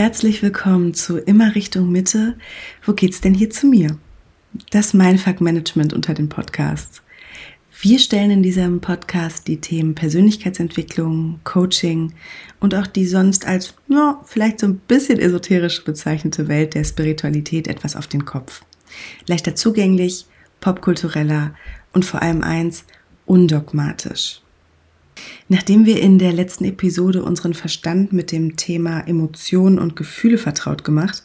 Herzlich willkommen zu Immer Richtung Mitte. Wo geht's denn hier zu mir? Das Mindfuck Management unter den Podcasts. Wir stellen in diesem Podcast die Themen Persönlichkeitsentwicklung, Coaching und auch die sonst als, ja, vielleicht so ein bisschen esoterisch bezeichnete Welt der Spiritualität etwas auf den Kopf. Leichter zugänglich, popkultureller und vor allem eins, undogmatisch. Nachdem wir in der letzten Episode unseren Verstand mit dem Thema Emotionen und Gefühle vertraut gemacht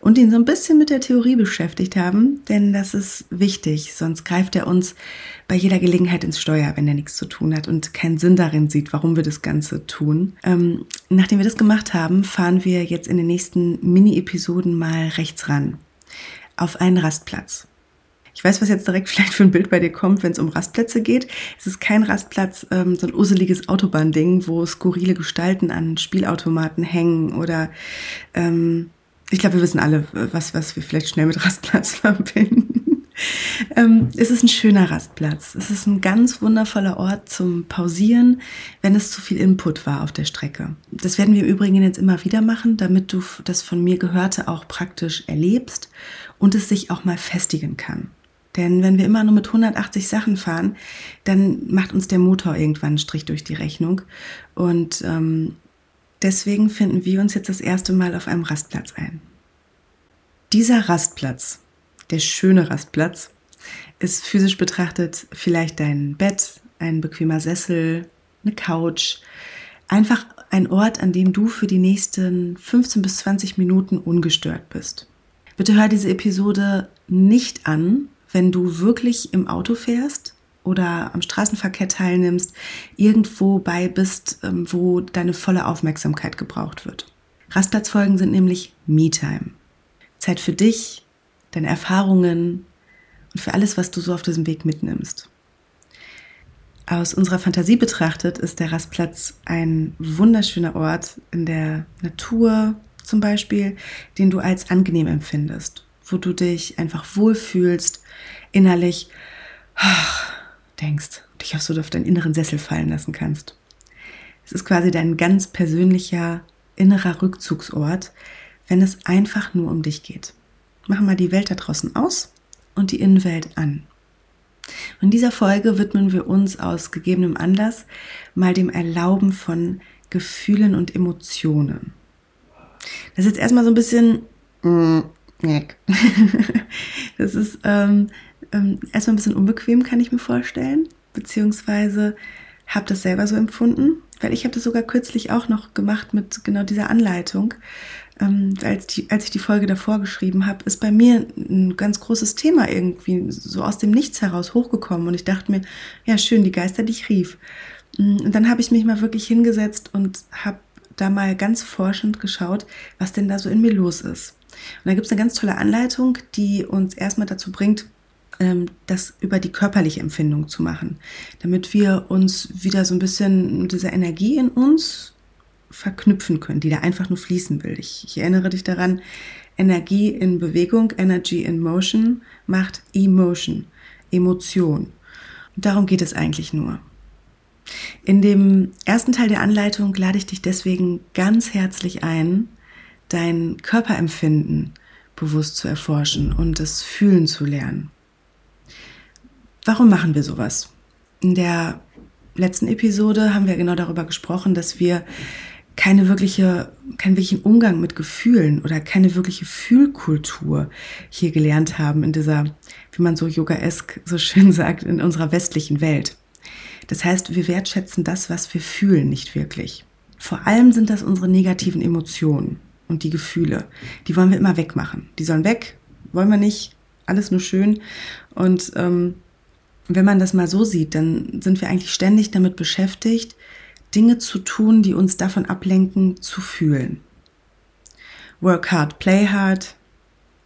und ihn so ein bisschen mit der Theorie beschäftigt haben, denn das ist wichtig, sonst greift er uns bei jeder Gelegenheit ins Steuer, wenn er nichts zu tun hat und keinen Sinn darin sieht, warum wir das Ganze tun. Ähm, nachdem wir das gemacht haben, fahren wir jetzt in den nächsten Mini-Episoden mal rechts ran. Auf einen Rastplatz. Ich weiß, was jetzt direkt vielleicht für ein Bild bei dir kommt, wenn es um Rastplätze geht. Es ist kein Rastplatz, ähm, so ein useliges Autobahnding, wo skurrile Gestalten an Spielautomaten hängen oder ähm, ich glaube, wir wissen alle, was, was wir vielleicht schnell mit Rastplatz verbinden. ähm, es ist ein schöner Rastplatz. Es ist ein ganz wundervoller Ort zum Pausieren, wenn es zu viel Input war auf der Strecke. Das werden wir im Übrigen jetzt immer wieder machen, damit du das von mir Gehörte auch praktisch erlebst und es sich auch mal festigen kann. Denn wenn wir immer nur mit 180 Sachen fahren, dann macht uns der Motor irgendwann einen Strich durch die Rechnung. Und ähm, deswegen finden wir uns jetzt das erste Mal auf einem Rastplatz ein. Dieser Rastplatz, der schöne Rastplatz, ist physisch betrachtet vielleicht dein Bett, ein bequemer Sessel, eine Couch, einfach ein Ort, an dem du für die nächsten 15 bis 20 Minuten ungestört bist. Bitte hör diese Episode nicht an, wenn du wirklich im Auto fährst oder am Straßenverkehr teilnimmst, irgendwo bei bist, ähm, wo deine volle Aufmerksamkeit gebraucht wird. Rastplatzfolgen sind nämlich Me-Time. Zeit für dich, deine Erfahrungen und für alles, was du so auf diesem Weg mitnimmst. Aus unserer Fantasie betrachtet ist der Rastplatz ein wunderschöner Ort in der Natur zum Beispiel, den du als angenehm empfindest wo du dich einfach wohlfühlst, innerlich ach, denkst, dich auch so auf deinen inneren Sessel fallen lassen kannst. Es ist quasi dein ganz persönlicher innerer Rückzugsort, wenn es einfach nur um dich geht. Mach mal die Welt da draußen aus und die Innenwelt an. in dieser Folge widmen wir uns aus gegebenem Anlass mal dem Erlauben von Gefühlen und Emotionen. Das ist jetzt erstmal so ein bisschen mm, das ist ähm, ähm, erstmal ein bisschen unbequem, kann ich mir vorstellen. Beziehungsweise habe das selber so empfunden, weil ich habe das sogar kürzlich auch noch gemacht mit genau dieser Anleitung. Ähm, als, die, als ich die Folge davor geschrieben habe, ist bei mir ein ganz großes Thema irgendwie so aus dem Nichts heraus hochgekommen. Und ich dachte mir, ja, schön, die Geister dich rief. Mm, und dann habe ich mich mal wirklich hingesetzt und habe da mal ganz forschend geschaut, was denn da so in mir los ist. Und da gibt es eine ganz tolle Anleitung, die uns erstmal dazu bringt, ähm, das über die körperliche Empfindung zu machen, damit wir uns wieder so ein bisschen mit dieser Energie in uns verknüpfen können, die da einfach nur fließen will. Ich, ich erinnere dich daran, Energie in Bewegung, Energy in Motion macht Emotion, Emotion. Und darum geht es eigentlich nur. In dem ersten Teil der Anleitung lade ich dich deswegen ganz herzlich ein, dein Körperempfinden bewusst zu erforschen und es fühlen zu lernen. Warum machen wir sowas? In der letzten Episode haben wir genau darüber gesprochen, dass wir keine wirkliche, keinen wirklichen Umgang mit Gefühlen oder keine wirkliche Fühlkultur hier gelernt haben in dieser, wie man so yoga-esk so schön sagt, in unserer westlichen Welt. Das heißt, wir wertschätzen das, was wir fühlen, nicht wirklich. Vor allem sind das unsere negativen Emotionen und die Gefühle. Die wollen wir immer wegmachen. Die sollen weg, wollen wir nicht. Alles nur schön. Und ähm, wenn man das mal so sieht, dann sind wir eigentlich ständig damit beschäftigt, Dinge zu tun, die uns davon ablenken, zu fühlen. Work hard, play hard,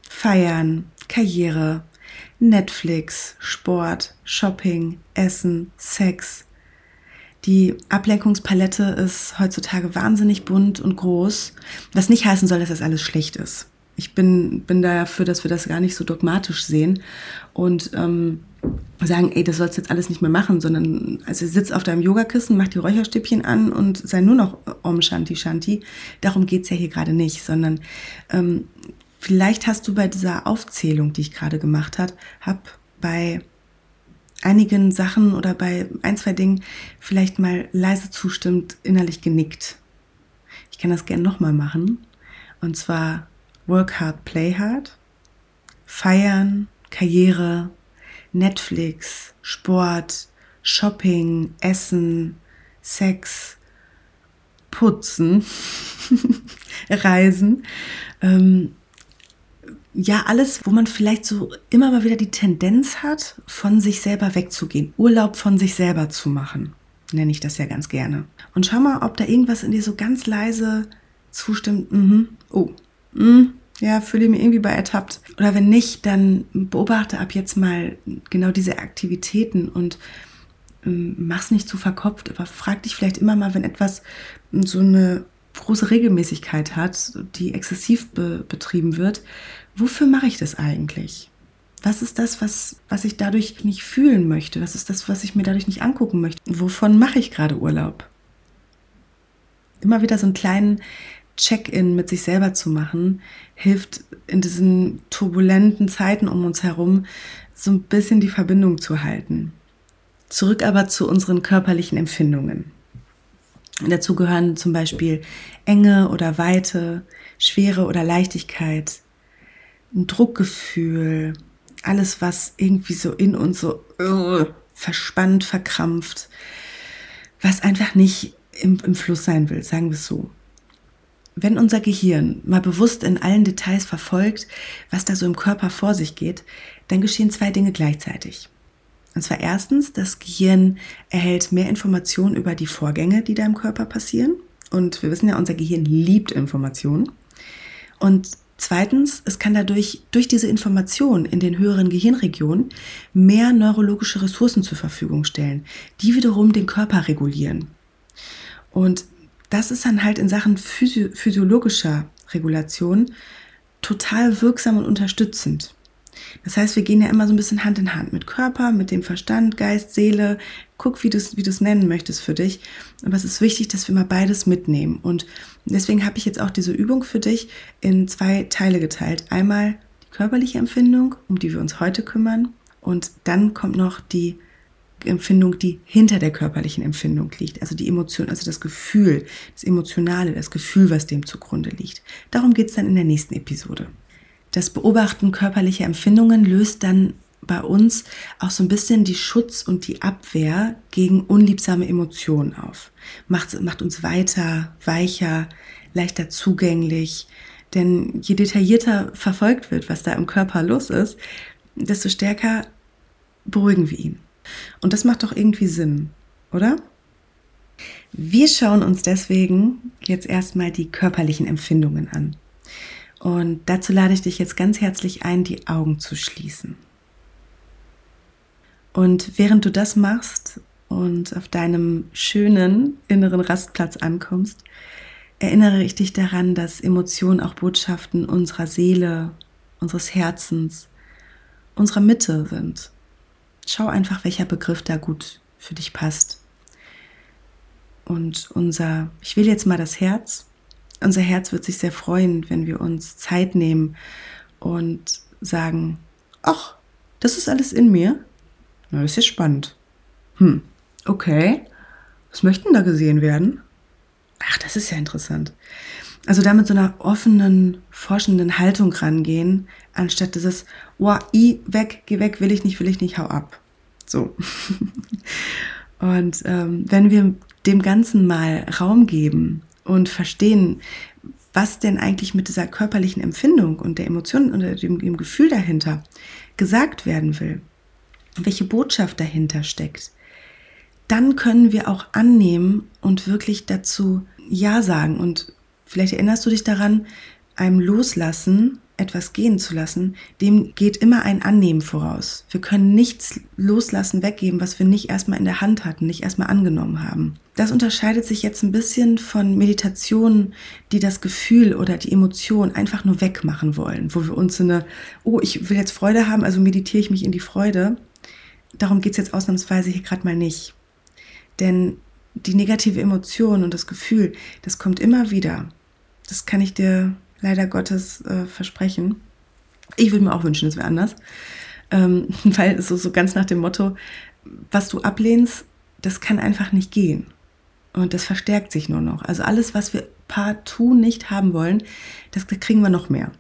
feiern, Karriere, Netflix, Sport, Shopping, Essen, Sex. Die Ablenkungspalette ist heutzutage wahnsinnig bunt und groß, was nicht heißen soll, dass das alles schlecht ist. Ich bin, bin dafür, dass wir das gar nicht so dogmatisch sehen und ähm, sagen, ey, das sollst du jetzt alles nicht mehr machen, sondern also sitz auf deinem Yogakissen, mach die Räucherstäbchen an und sei nur noch Om Shanti Shanti. Darum geht's ja hier gerade nicht, sondern ähm, vielleicht hast du bei dieser Aufzählung, die ich gerade gemacht hat, hab bei einigen Sachen oder bei ein, zwei Dingen vielleicht mal leise zustimmt, innerlich genickt. Ich kann das gerne nochmal machen. Und zwar Work hard, play hard. Feiern, Karriere, Netflix, Sport, Shopping, Essen, Sex, Putzen, Reisen. Ähm, ja, alles, wo man vielleicht so immer mal wieder die Tendenz hat, von sich selber wegzugehen, Urlaub von sich selber zu machen, nenne ich das ja ganz gerne. Und schau mal, ob da irgendwas in dir so ganz leise zustimmt. Mhm. Oh, mhm. ja, fühle ich mich irgendwie bei ertappt. Oder wenn nicht, dann beobachte ab jetzt mal genau diese Aktivitäten und ähm, mach's nicht zu verkopft, aber frag dich vielleicht immer mal, wenn etwas so eine große Regelmäßigkeit hat, die exzessiv be betrieben wird, wofür mache ich das eigentlich? Was ist das, was, was ich dadurch nicht fühlen möchte? Was ist das, was ich mir dadurch nicht angucken möchte? Wovon mache ich gerade Urlaub? Immer wieder so einen kleinen Check-in mit sich selber zu machen, hilft in diesen turbulenten Zeiten um uns herum so ein bisschen die Verbindung zu halten. Zurück aber zu unseren körperlichen Empfindungen. Dazu gehören zum Beispiel Enge oder Weite, Schwere oder Leichtigkeit, ein Druckgefühl, alles, was irgendwie so in uns so uh, verspannt, verkrampft, was einfach nicht im, im Fluss sein will, sagen wir es so. Wenn unser Gehirn mal bewusst in allen Details verfolgt, was da so im Körper vor sich geht, dann geschehen zwei Dinge gleichzeitig. Und zwar erstens, das Gehirn erhält mehr Informationen über die Vorgänge, die da im Körper passieren. Und wir wissen ja, unser Gehirn liebt Informationen. Und Zweitens, es kann dadurch durch diese Information in den höheren Gehirnregionen mehr neurologische Ressourcen zur Verfügung stellen, die wiederum den Körper regulieren. Und das ist dann halt in Sachen physio physiologischer Regulation total wirksam und unterstützend. Das heißt, wir gehen ja immer so ein bisschen Hand in Hand mit Körper, mit dem Verstand, Geist, Seele. Guck, wie du es wie nennen möchtest für dich. Aber es ist wichtig, dass wir mal beides mitnehmen. Und deswegen habe ich jetzt auch diese Übung für dich in zwei Teile geteilt. Einmal die körperliche Empfindung, um die wir uns heute kümmern. Und dann kommt noch die Empfindung, die hinter der körperlichen Empfindung liegt. Also die Emotion, also das Gefühl, das Emotionale, das Gefühl, was dem zugrunde liegt. Darum geht es dann in der nächsten Episode das Beobachten körperlicher Empfindungen löst dann bei uns auch so ein bisschen die Schutz und die Abwehr gegen unliebsame Emotionen auf. Macht, macht uns weiter, weicher, leichter zugänglich. Denn je detaillierter verfolgt wird, was da im Körper los ist, desto stärker beruhigen wir ihn. Und das macht doch irgendwie Sinn, oder? Wir schauen uns deswegen jetzt erstmal die körperlichen Empfindungen an. Und dazu lade ich dich jetzt ganz herzlich ein, die Augen zu schließen. Und während du das machst und auf deinem schönen inneren Rastplatz ankommst, erinnere ich dich daran, dass Emotionen auch Botschaften unserer Seele, unseres Herzens, unserer Mitte sind. Schau einfach, welcher Begriff da gut für dich passt. Und unser, ich will jetzt mal das Herz, unser Herz wird sich sehr freuen, wenn wir uns Zeit nehmen und sagen, ach, das ist alles in mir. Na, das ist ja spannend. Hm, okay. Was möchten da gesehen werden? Ach, das ist ja interessant. Also damit so einer offenen, forschenden Haltung rangehen, anstatt dieses, oh, i, weg, geh weg, will ich nicht, will ich nicht, hau ab. So. Und ähm, wenn wir dem Ganzen mal Raum geben und verstehen, was denn eigentlich mit dieser körperlichen Empfindung und der Emotion und dem, dem Gefühl dahinter gesagt werden will, welche Botschaft dahinter steckt, dann können wir auch annehmen und wirklich dazu Ja sagen. Und vielleicht erinnerst du dich daran, einem Loslassen, etwas gehen zu lassen, dem geht immer ein Annehmen voraus. Wir können nichts loslassen, weggeben, was wir nicht erstmal in der Hand hatten, nicht erstmal angenommen haben. Das unterscheidet sich jetzt ein bisschen von Meditationen, die das Gefühl oder die Emotion einfach nur wegmachen wollen, wo wir uns in eine, oh, ich will jetzt Freude haben, also meditiere ich mich in die Freude. Darum geht es jetzt ausnahmsweise hier gerade mal nicht. Denn die negative Emotion und das Gefühl, das kommt immer wieder. Das kann ich dir leider Gottes äh, versprechen. Ich würde mir auch wünschen, es wäre anders. Ähm, weil so, so ganz nach dem Motto, was du ablehnst, das kann einfach nicht gehen. Und das verstärkt sich nur noch. Also alles, was wir partout nicht haben wollen, das kriegen wir noch mehr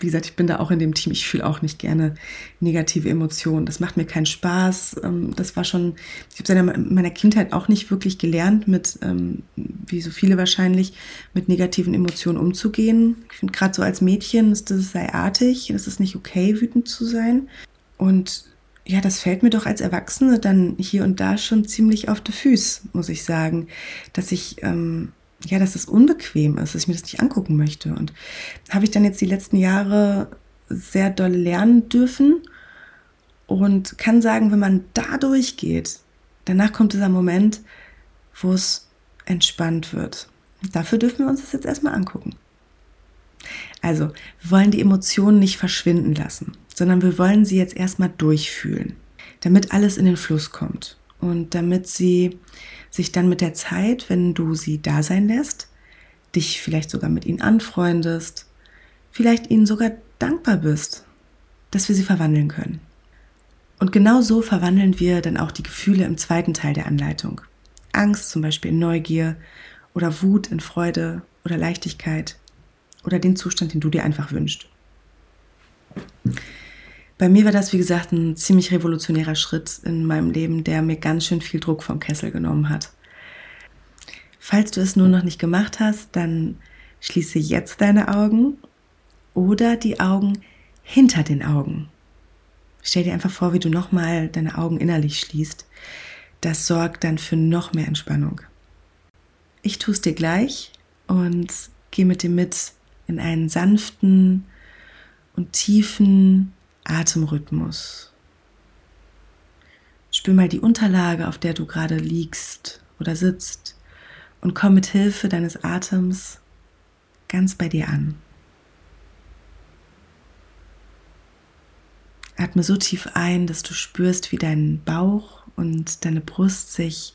wie gesagt, ich bin da auch in dem Team. Ich fühle auch nicht gerne negative Emotionen. Das macht mir keinen Spaß. Ähm, das war schon, ich habe in meiner Kindheit auch nicht wirklich gelernt, mit, ähm, wie so viele wahrscheinlich, mit negativen Emotionen umzugehen. Ich finde gerade so als Mädchen ist das sei artig, das ist nicht okay, wütend zu sein. Und ja, das fällt mir doch als Erwachsene dann hier und da schon ziemlich auf die Füße, muss ich sagen, dass ich ähm, ja, dass es unbequem ist, dass ich mir das nicht angucken möchte. Und habe ich dann jetzt die letzten Jahre sehr doll lernen dürfen und kann sagen, wenn man da durchgeht, danach kommt dieser Moment, wo es entspannt wird. Dafür dürfen wir uns das jetzt erstmal angucken. Also, wir wollen die Emotionen nicht verschwinden lassen, sondern wir wollen sie jetzt erstmal durchfühlen, damit alles in den Fluss kommt und damit sie sich dann mit der Zeit, wenn du sie da sein lässt, dich vielleicht sogar mit ihnen anfreundest, vielleicht ihnen sogar dankbar bist, dass wir sie verwandeln können. Und genau so verwandeln wir dann auch die Gefühle im zweiten Teil der Anleitung. Angst zum Beispiel in Neugier oder Wut in Freude oder Leichtigkeit oder den Zustand, den du dir einfach wünschst. Bei mir war das, wie gesagt, ein ziemlich revolutionärer Schritt in meinem Leben, der mir ganz schön viel Druck vom Kessel genommen hat. Falls du es nur noch nicht gemacht hast, dann schließe jetzt deine Augen oder die Augen hinter den Augen. Stell dir einfach vor, wie du nochmal deine Augen innerlich schließt. Das sorgt dann für noch mehr Entspannung. Ich tue es dir gleich und gehe mit dir mit in einen sanften und tiefen Atemrhythmus. Spür mal die Unterlage, auf der du gerade liegst oder sitzt und komm mit Hilfe deines Atems ganz bei dir an. Atme so tief ein, dass du spürst, wie dein Bauch und deine Brust sich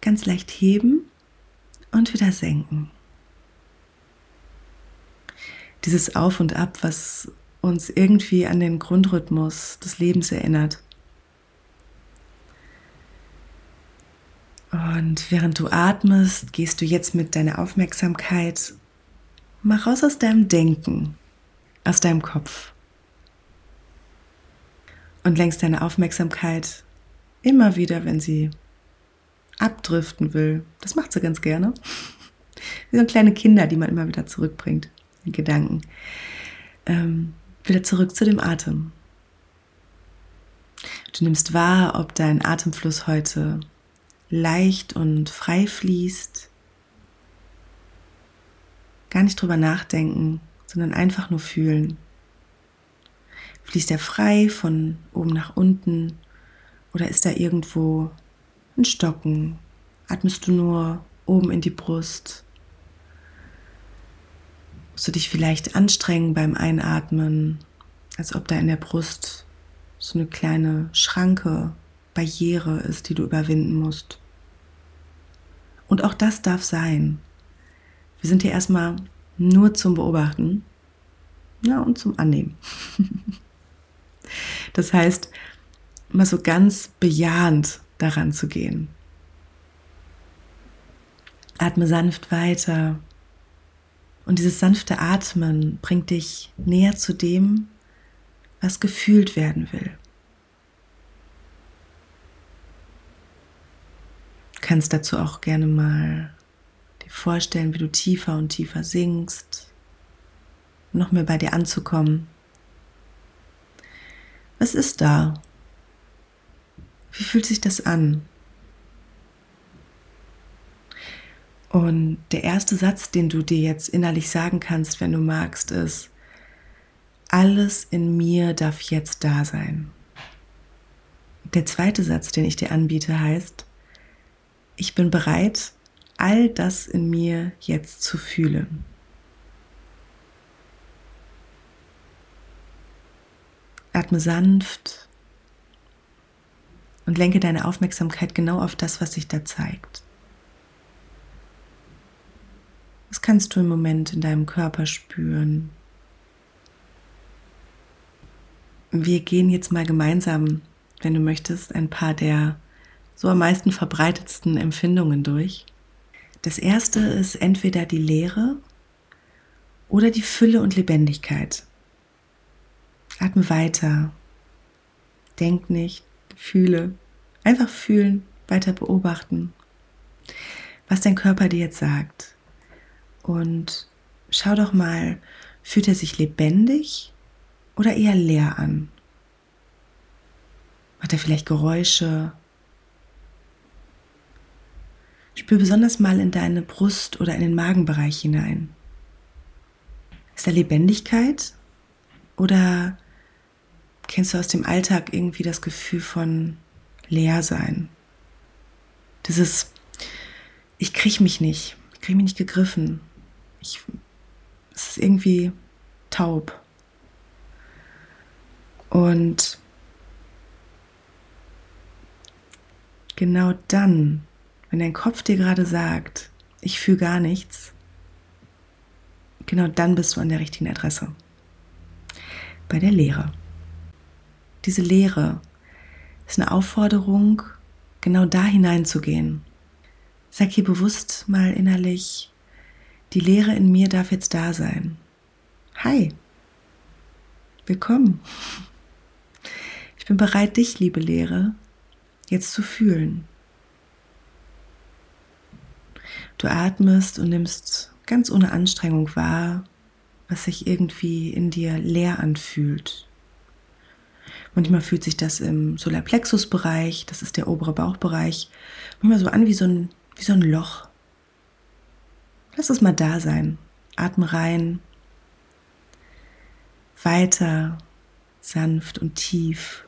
ganz leicht heben und wieder senken. Dieses Auf und Ab, was uns irgendwie an den Grundrhythmus des Lebens erinnert. Und während du atmest, gehst du jetzt mit deiner Aufmerksamkeit mal raus aus deinem Denken, aus deinem Kopf. Und lenkst deine Aufmerksamkeit immer wieder, wenn sie abdriften will. Das macht sie ganz gerne. Wie so kleine Kinder, die man immer wieder zurückbringt, in Gedanken. Ähm, wieder zurück zu dem Atem. Du nimmst wahr, ob dein Atemfluss heute leicht und frei fließt. Gar nicht drüber nachdenken, sondern einfach nur fühlen. Fließt er frei von oben nach unten oder ist da irgendwo ein Stocken? Atmest du nur oben in die Brust? Musst du dich vielleicht anstrengen beim Einatmen, als ob da in der Brust so eine kleine Schranke, Barriere ist, die du überwinden musst. Und auch das darf sein. Wir sind hier erstmal nur zum Beobachten ja, und zum Annehmen. das heißt, mal so ganz bejahend daran zu gehen. Atme sanft weiter und dieses sanfte Atmen bringt dich näher zu dem, was gefühlt werden will. Du kannst dazu auch gerne mal dir vorstellen, wie du tiefer und tiefer sinkst, noch mehr bei dir anzukommen. Was ist da? Wie fühlt sich das an? Und der erste Satz, den du dir jetzt innerlich sagen kannst, wenn du magst, ist, alles in mir darf jetzt da sein. Der zweite Satz, den ich dir anbiete, heißt, ich bin bereit, all das in mir jetzt zu fühlen. Atme sanft und lenke deine Aufmerksamkeit genau auf das, was sich da zeigt. Was kannst du im Moment in deinem Körper spüren? Wir gehen jetzt mal gemeinsam, wenn du möchtest, ein paar der so am meisten verbreitetsten Empfindungen durch. Das erste ist entweder die Leere oder die Fülle und Lebendigkeit. Atme weiter. Denk nicht, fühle. Einfach fühlen, weiter beobachten, was dein Körper dir jetzt sagt. Und schau doch mal, fühlt er sich lebendig oder eher leer an? Macht er vielleicht Geräusche? Spür besonders mal in deine Brust oder in den Magenbereich hinein. Ist da Lebendigkeit oder kennst du aus dem Alltag irgendwie das Gefühl von leer sein? Dieses, ich kriege mich nicht, ich kriege mich nicht gegriffen, ich, es ist irgendwie taub. Und genau dann, wenn dein Kopf dir gerade sagt, ich fühle gar nichts, genau dann bist du an der richtigen Adresse. Bei der Lehre. Diese Lehre ist eine Aufforderung, genau da hineinzugehen. Sag hier bewusst mal innerlich, die Leere in mir darf jetzt da sein. Hi, willkommen. Ich bin bereit, dich, liebe Leere, jetzt zu fühlen. Du atmest und nimmst ganz ohne Anstrengung wahr, was sich irgendwie in dir leer anfühlt. Manchmal fühlt sich das im Solarplexus-Bereich, das ist der obere Bauchbereich, manchmal so an wie so ein, wie so ein Loch. Lass es mal da sein. Atme rein. Weiter, sanft und tief.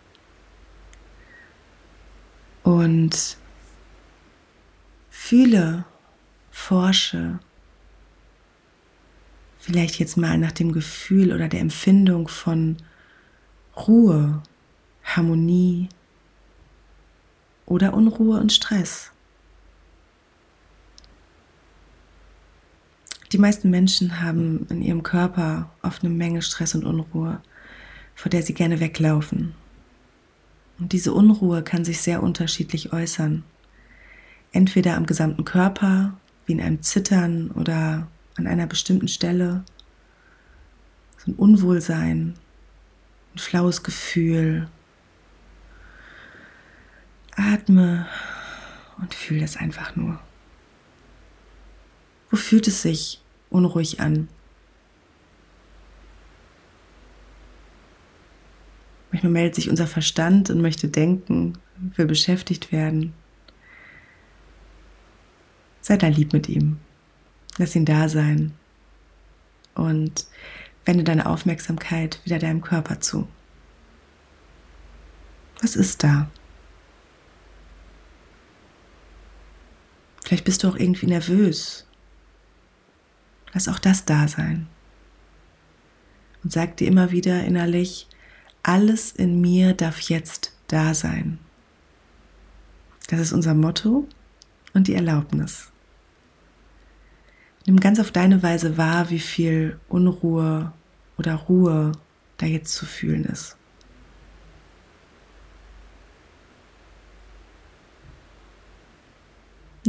Und fühle, forsche, vielleicht jetzt mal nach dem Gefühl oder der Empfindung von Ruhe, Harmonie oder Unruhe und Stress. Die meisten Menschen haben in ihrem Körper oft eine Menge Stress und Unruhe, vor der sie gerne weglaufen. Und diese Unruhe kann sich sehr unterschiedlich äußern. Entweder am gesamten Körper, wie in einem Zittern oder an einer bestimmten Stelle. So ein Unwohlsein, ein flaues Gefühl. Atme und fühle das einfach nur. Wo fühlt es sich unruhig an. Manchmal meldet sich unser Verstand und möchte denken, will beschäftigt werden. Sei da lieb mit ihm. Lass ihn da sein. Und wende deine Aufmerksamkeit wieder deinem Körper zu. Was ist da? Vielleicht bist du auch irgendwie nervös Lass auch das da sein. Und sag dir immer wieder innerlich, alles in mir darf jetzt da sein. Das ist unser Motto und die Erlaubnis. Nimm ganz auf deine Weise wahr, wie viel Unruhe oder Ruhe da jetzt zu fühlen ist.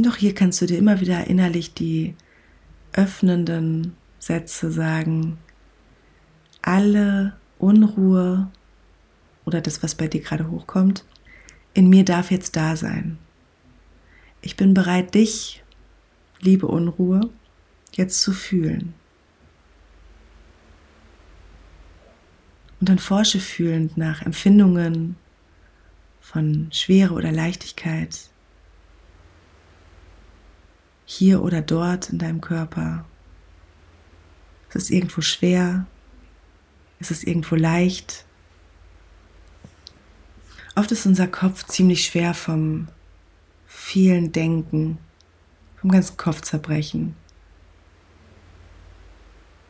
Auch hier kannst du dir immer wieder innerlich die öffnenden Sätze sagen, alle Unruhe oder das, was bei dir gerade hochkommt, in mir darf jetzt da sein. Ich bin bereit, dich, liebe Unruhe, jetzt zu fühlen. Und dann forsche fühlend nach Empfindungen von Schwere oder Leichtigkeit. Hier oder dort in deinem Körper? Ist es irgendwo schwer? Ist es irgendwo leicht? Oft ist unser Kopf ziemlich schwer vom vielen Denken, vom ganzen Kopfzerbrechen.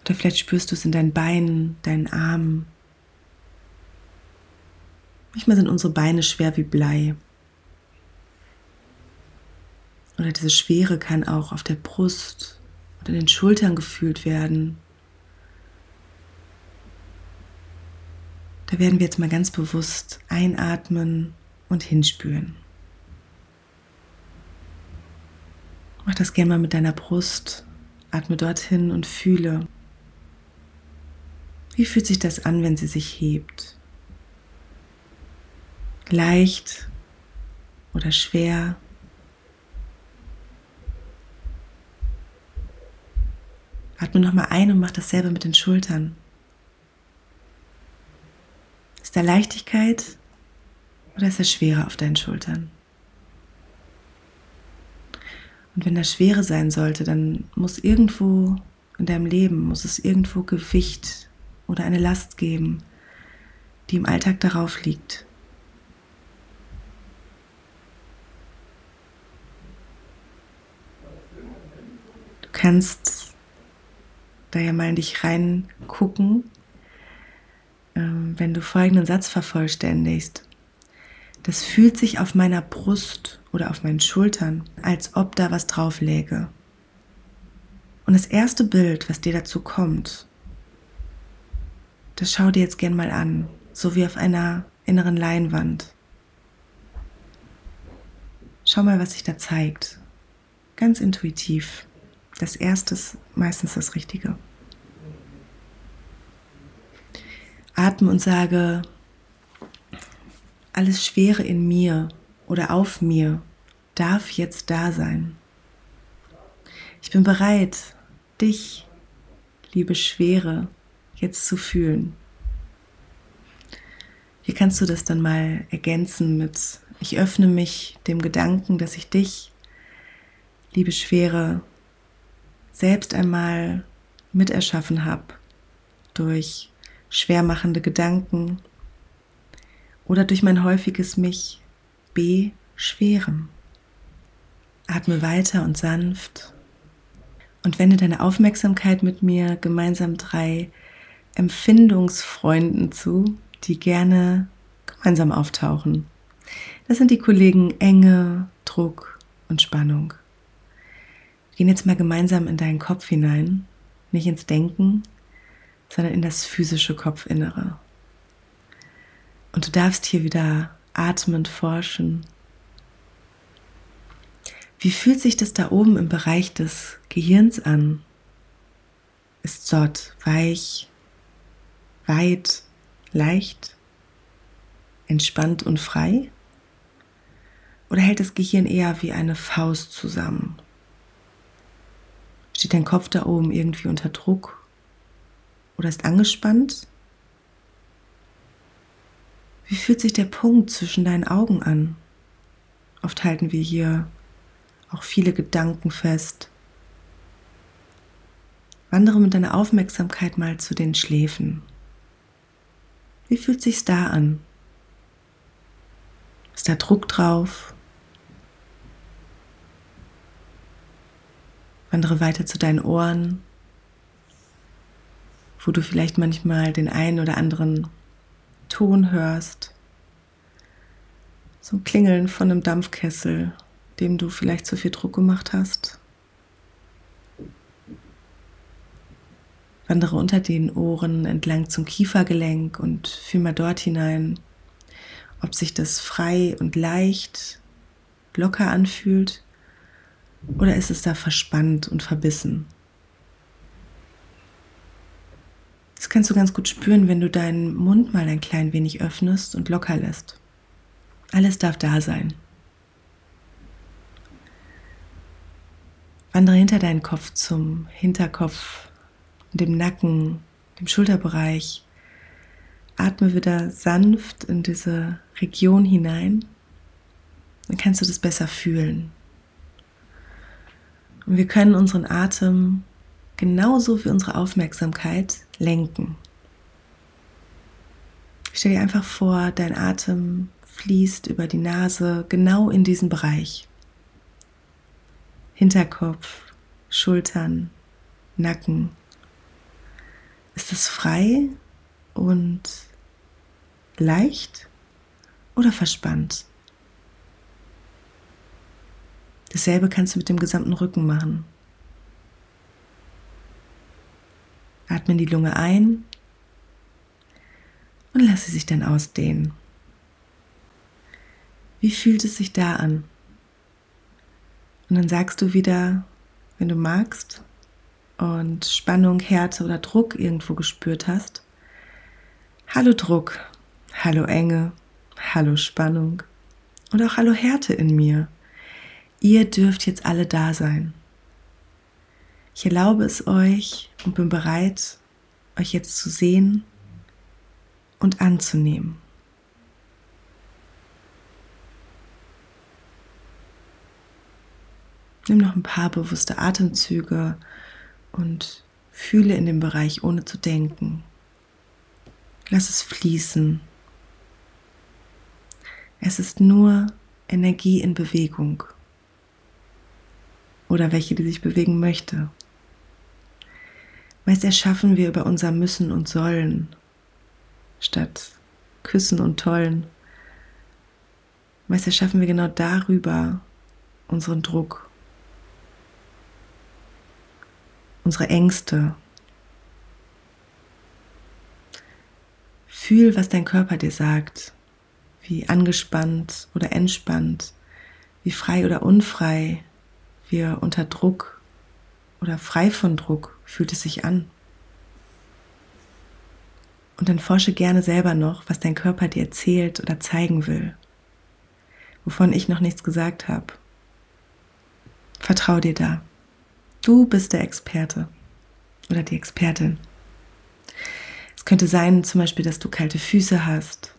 Oder vielleicht spürst du es in deinen Beinen, deinen Armen. Manchmal sind unsere Beine schwer wie Blei. Oder diese Schwere kann auch auf der Brust oder in den Schultern gefühlt werden. Da werden wir jetzt mal ganz bewusst einatmen und hinspüren. Mach das gerne mal mit deiner Brust. Atme dorthin und fühle. Wie fühlt sich das an, wenn sie sich hebt? Leicht oder schwer? Atme nochmal ein und mach dasselbe mit den Schultern. Ist da Leichtigkeit oder ist da Schwere auf deinen Schultern? Und wenn da Schwere sein sollte, dann muss irgendwo in deinem Leben, muss es irgendwo Gewicht oder eine Last geben, die im Alltag darauf liegt. Du kannst da ja mal in dich reingucken, ähm, wenn du folgenden Satz vervollständigst. Das fühlt sich auf meiner Brust oder auf meinen Schultern, als ob da was drauf läge. Und das erste Bild, was dir dazu kommt, das schau dir jetzt gern mal an, so wie auf einer inneren Leinwand. Schau mal, was sich da zeigt. Ganz intuitiv. Das erste ist meistens das Richtige. Atme und sage, alles Schwere in mir oder auf mir darf jetzt da sein. Ich bin bereit, dich, liebe Schwere, jetzt zu fühlen. Hier kannst du das dann mal ergänzen mit, ich öffne mich dem Gedanken, dass ich dich, liebe Schwere, selbst einmal miterschaffen habe durch schwermachende Gedanken oder durch mein häufiges mich beschweren. Atme weiter und sanft und wende deine Aufmerksamkeit mit mir gemeinsam drei Empfindungsfreunden zu, die gerne gemeinsam auftauchen. Das sind die Kollegen Enge, Druck und Spannung. Gehen jetzt mal gemeinsam in deinen Kopf hinein, nicht ins Denken, sondern in das physische Kopfinnere. Und du darfst hier wieder atmend forschen. Wie fühlt sich das da oben im Bereich des Gehirns an? Ist dort weich, weit, leicht, entspannt und frei? Oder hält das Gehirn eher wie eine Faust zusammen? Steht dein Kopf da oben irgendwie unter Druck oder ist angespannt? Wie fühlt sich der Punkt zwischen deinen Augen an? Oft halten wir hier auch viele Gedanken fest. Wandere mit deiner Aufmerksamkeit mal zu den Schläfen. Wie fühlt sich's da an? Ist da Druck drauf? Wandere weiter zu deinen Ohren, wo du vielleicht manchmal den einen oder anderen Ton hörst. So ein Klingeln von einem Dampfkessel, dem du vielleicht zu viel Druck gemacht hast. Wandere unter den Ohren entlang zum Kiefergelenk und fühl mal dort hinein, ob sich das frei und leicht, locker anfühlt oder ist es da verspannt und verbissen. Das kannst du ganz gut spüren, wenn du deinen Mund mal ein klein wenig öffnest und locker lässt. Alles darf da sein. Wandere hinter deinen Kopf zum Hinterkopf dem Nacken, dem Schulterbereich. Atme wieder sanft in diese Region hinein. Dann kannst du das besser fühlen. Und wir können unseren Atem genauso wie unsere Aufmerksamkeit lenken. Stell dir einfach vor, dein Atem fließt über die Nase genau in diesen Bereich. Hinterkopf, Schultern, Nacken. Ist es frei und leicht oder verspannt? Dasselbe kannst du mit dem gesamten Rücken machen. Atme in die Lunge ein und lasse sich dann ausdehnen. Wie fühlt es sich da an? Und dann sagst du wieder, wenn du magst und Spannung, Härte oder Druck irgendwo gespürt hast, Hallo Druck, hallo Enge, hallo Spannung und auch hallo Härte in mir. Ihr dürft jetzt alle da sein. Ich erlaube es euch und bin bereit, euch jetzt zu sehen und anzunehmen. Nimm noch ein paar bewusste Atemzüge und fühle in dem Bereich ohne zu denken. Lass es fließen. Es ist nur Energie in Bewegung oder welche, die sich bewegen möchte. Meist erschaffen wir über unser Müssen und Sollen statt Küssen und Tollen. Meist erschaffen wir genau darüber unseren Druck, unsere Ängste. Fühl, was dein Körper dir sagt, wie angespannt oder entspannt, wie frei oder unfrei wir unter Druck oder frei von Druck fühlt es sich an. Und dann forsche gerne selber noch, was dein Körper dir erzählt oder zeigen will, wovon ich noch nichts gesagt habe. Vertrau dir da. Du bist der Experte oder die Expertin. Es könnte sein, zum Beispiel, dass du kalte Füße hast.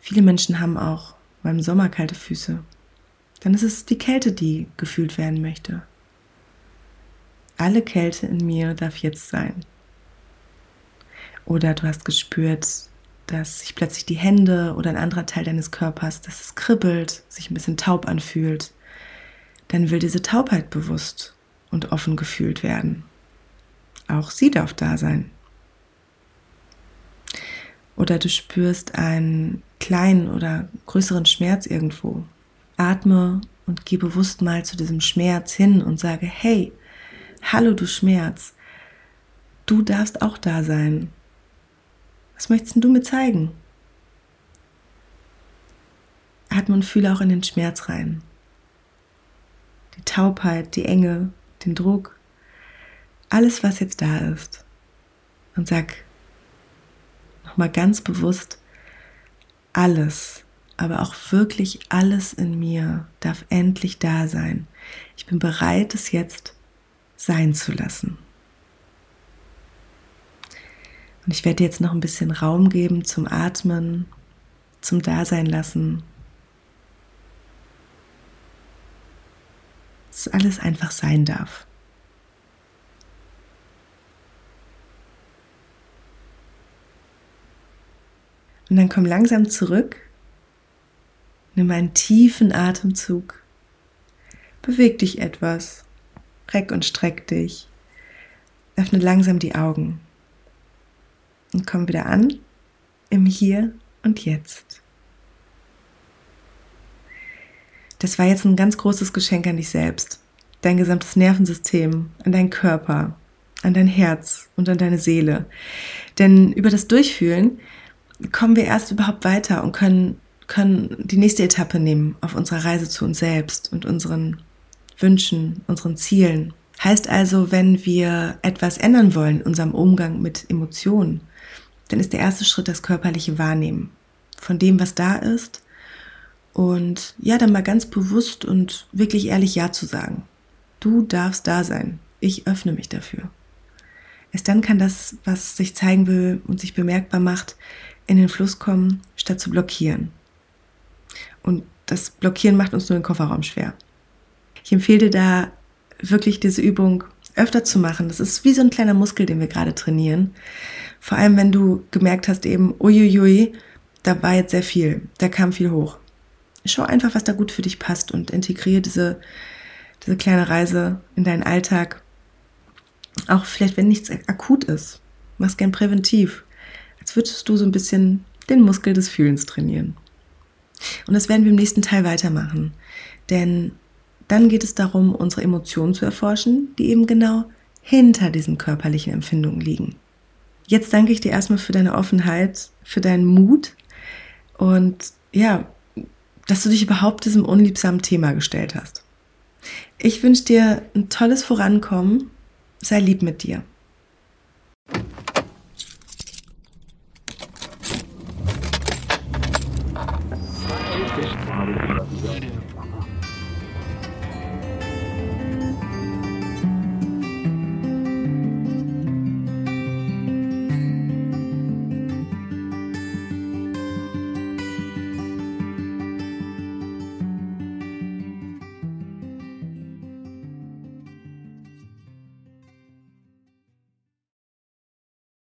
Viele Menschen haben auch beim Sommer kalte Füße. Dann ist es die Kälte, die gefühlt werden möchte. Alle Kälte in mir darf jetzt sein. Oder du hast gespürt, dass sich plötzlich die Hände oder ein anderer Teil deines Körpers, dass es kribbelt, sich ein bisschen taub anfühlt. Dann will diese Taubheit bewusst und offen gefühlt werden. Auch sie darf da sein. Oder du spürst einen kleinen oder größeren Schmerz irgendwo. Atme und geh bewusst mal zu diesem Schmerz hin und sage, hey, hallo du Schmerz, du darfst auch da sein. Was möchtest du mir zeigen? Atme und fühle auch in den Schmerz rein. Die Taubheit, die Enge, den Druck, alles, was jetzt da ist. Und sag nochmal ganz bewusst, alles, aber auch wirklich alles in mir darf endlich da sein. Ich bin bereit, es jetzt sein zu lassen. Und ich werde jetzt noch ein bisschen Raum geben zum Atmen, zum Dasein lassen. Dass alles einfach sein darf. Und dann komm langsam zurück. Nimm einen tiefen Atemzug. Beweg dich etwas. Reck und streck dich. Öffne langsam die Augen und komm wieder an im Hier und Jetzt. Das war jetzt ein ganz großes Geschenk an dich selbst, dein gesamtes Nervensystem, an deinen Körper, an dein Herz und an deine Seele. Denn über das Durchfühlen kommen wir erst überhaupt weiter und können, können die nächste Etappe nehmen auf unserer Reise zu uns selbst und unseren Wünschen, unseren Zielen. Heißt also, wenn wir etwas ändern wollen in unserem Umgang mit Emotionen, dann ist der erste Schritt das körperliche Wahrnehmen von dem, was da ist. Und ja, dann mal ganz bewusst und wirklich ehrlich Ja zu sagen. Du darfst da sein. Ich öffne mich dafür. Erst dann kann das, was sich zeigen will und sich bemerkbar macht, in den Fluss kommen, statt zu blockieren. Und das Blockieren macht uns nur den Kofferraum schwer. Ich empfehle dir da wirklich diese Übung öfter zu machen. Das ist wie so ein kleiner Muskel, den wir gerade trainieren. Vor allem, wenn du gemerkt hast, eben, uiuiui, da war jetzt sehr viel, da kam viel hoch. Schau einfach, was da gut für dich passt und integriere diese, diese kleine Reise in deinen Alltag. Auch vielleicht, wenn nichts akut ist. Mach's gern präventiv. Als würdest du so ein bisschen den Muskel des Fühlens trainieren. Und das werden wir im nächsten Teil weitermachen. Denn dann geht es darum, unsere Emotionen zu erforschen, die eben genau hinter diesen körperlichen Empfindungen liegen. Jetzt danke ich dir erstmal für deine Offenheit, für deinen Mut und ja, dass du dich überhaupt diesem unliebsamen Thema gestellt hast. Ich wünsche dir ein tolles Vorankommen. Sei lieb mit dir.